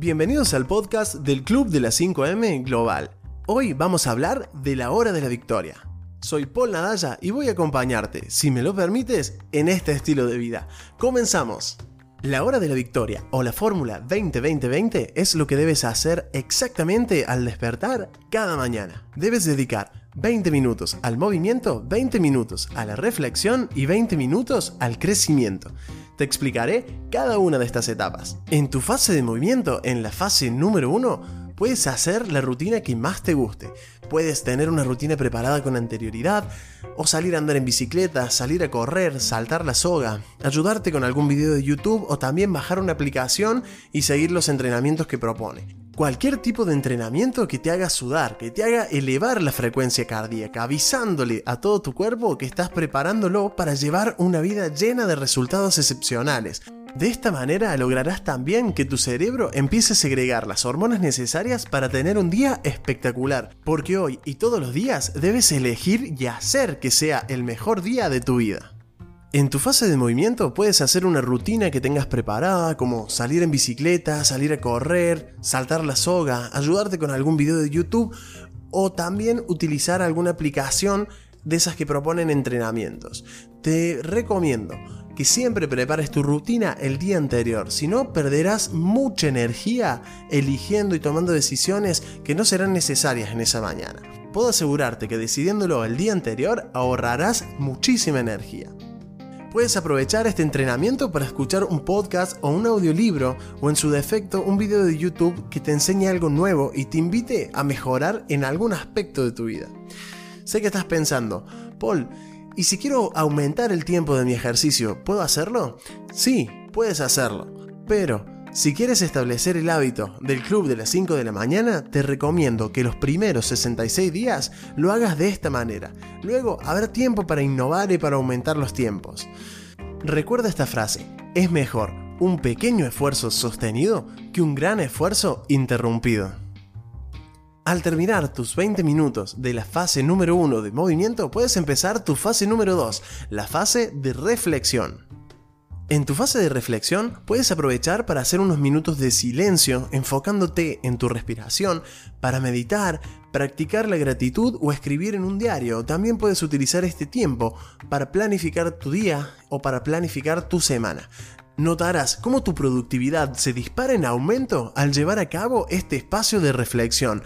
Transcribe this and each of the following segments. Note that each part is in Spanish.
Bienvenidos al podcast del Club de las 5M Global. Hoy vamos a hablar de la hora de la victoria. Soy Paul Nadalla y voy a acompañarte, si me lo permites, en este estilo de vida. Comenzamos. La hora de la victoria o la fórmula 20-20-20 es lo que debes hacer exactamente al despertar cada mañana. Debes dedicar 20 minutos al movimiento, 20 minutos a la reflexión y 20 minutos al crecimiento. Te explicaré cada una de estas etapas. En tu fase de movimiento, en la fase número 1, puedes hacer la rutina que más te guste. Puedes tener una rutina preparada con anterioridad, o salir a andar en bicicleta, salir a correr, saltar la soga, ayudarte con algún video de YouTube o también bajar una aplicación y seguir los entrenamientos que propone cualquier tipo de entrenamiento que te haga sudar, que te haga elevar la frecuencia cardíaca, avisándole a todo tu cuerpo que estás preparándolo para llevar una vida llena de resultados excepcionales. De esta manera lograrás también que tu cerebro empiece a segregar las hormonas necesarias para tener un día espectacular, porque hoy y todos los días debes elegir y hacer que sea el mejor día de tu vida. En tu fase de movimiento puedes hacer una rutina que tengas preparada, como salir en bicicleta, salir a correr, saltar la soga, ayudarte con algún video de YouTube o también utilizar alguna aplicación de esas que proponen entrenamientos. Te recomiendo que siempre prepares tu rutina el día anterior, si no perderás mucha energía eligiendo y tomando decisiones que no serán necesarias en esa mañana. Puedo asegurarte que decidiéndolo el día anterior ahorrarás muchísima energía. Puedes aprovechar este entrenamiento para escuchar un podcast o un audiolibro o en su defecto un video de YouTube que te enseñe algo nuevo y te invite a mejorar en algún aspecto de tu vida. Sé que estás pensando, Paul, ¿y si quiero aumentar el tiempo de mi ejercicio, ¿puedo hacerlo? Sí, puedes hacerlo, pero si quieres establecer el hábito del club de las 5 de la mañana, te recomiendo que los primeros 66 días lo hagas de esta manera. Luego habrá tiempo para innovar y para aumentar los tiempos. Recuerda esta frase, es mejor un pequeño esfuerzo sostenido que un gran esfuerzo interrumpido. Al terminar tus 20 minutos de la fase número 1 de movimiento, puedes empezar tu fase número 2, la fase de reflexión. En tu fase de reflexión puedes aprovechar para hacer unos minutos de silencio enfocándote en tu respiración, para meditar, practicar la gratitud o escribir en un diario. También puedes utilizar este tiempo para planificar tu día o para planificar tu semana. Notarás cómo tu productividad se dispara en aumento al llevar a cabo este espacio de reflexión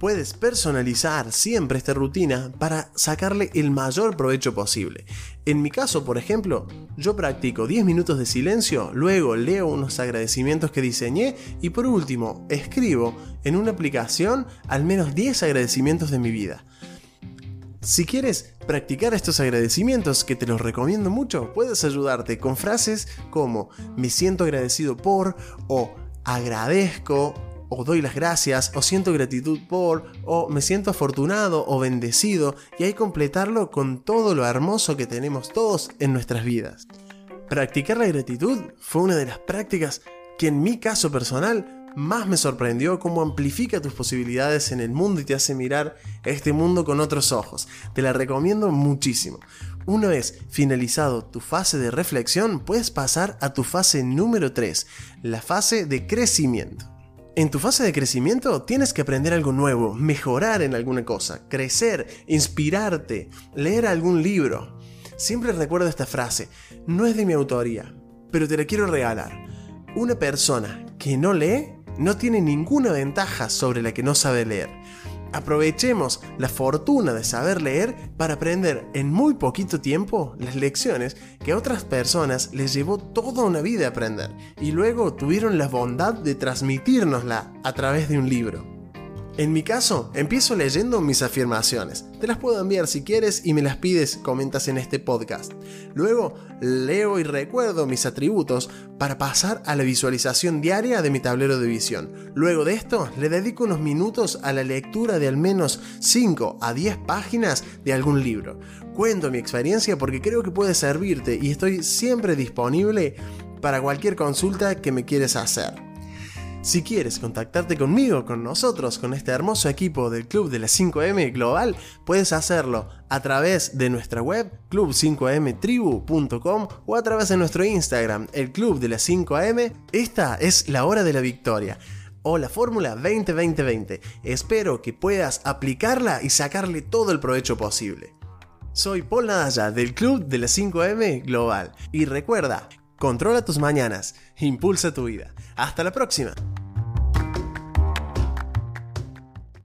Puedes personalizar siempre esta rutina para sacarle el mayor provecho posible. En mi caso, por ejemplo, yo practico 10 minutos de silencio, luego leo unos agradecimientos que diseñé y por último escribo en una aplicación al menos 10 agradecimientos de mi vida. Si quieres practicar estos agradecimientos, que te los recomiendo mucho, puedes ayudarte con frases como me siento agradecido por o agradezco o doy las gracias, o siento gratitud por, o me siento afortunado o bendecido, y hay completarlo con todo lo hermoso que tenemos todos en nuestras vidas. Practicar la gratitud fue una de las prácticas que en mi caso personal más me sorprendió cómo amplifica tus posibilidades en el mundo y te hace mirar este mundo con otros ojos. Te la recomiendo muchísimo. Una vez finalizado tu fase de reflexión, puedes pasar a tu fase número 3, la fase de crecimiento. En tu fase de crecimiento tienes que aprender algo nuevo, mejorar en alguna cosa, crecer, inspirarte, leer algún libro. Siempre recuerdo esta frase, no es de mi autoría, pero te la quiero regalar. Una persona que no lee no tiene ninguna ventaja sobre la que no sabe leer. Aprovechemos la fortuna de saber leer para aprender en muy poquito tiempo las lecciones que a otras personas les llevó toda una vida aprender y luego tuvieron la bondad de transmitírnosla a través de un libro. En mi caso, empiezo leyendo mis afirmaciones. Te las puedo enviar si quieres y me las pides, comentas en este podcast. Luego, leo y recuerdo mis atributos para pasar a la visualización diaria de mi tablero de visión. Luego de esto, le dedico unos minutos a la lectura de al menos 5 a 10 páginas de algún libro. Cuento mi experiencia porque creo que puede servirte y estoy siempre disponible para cualquier consulta que me quieres hacer. Si quieres contactarte conmigo, con nosotros, con este hermoso equipo del Club de la 5M Global, puedes hacerlo a través de nuestra web club5mtribu.com o a través de nuestro Instagram, el Club de la 5am. Esta es la hora de la victoria o la fórmula 20-20-20. Espero que puedas aplicarla y sacarle todo el provecho posible. Soy Paul Nadalla del Club de la 5M Global y recuerda, controla tus mañanas, impulsa tu vida. Hasta la próxima.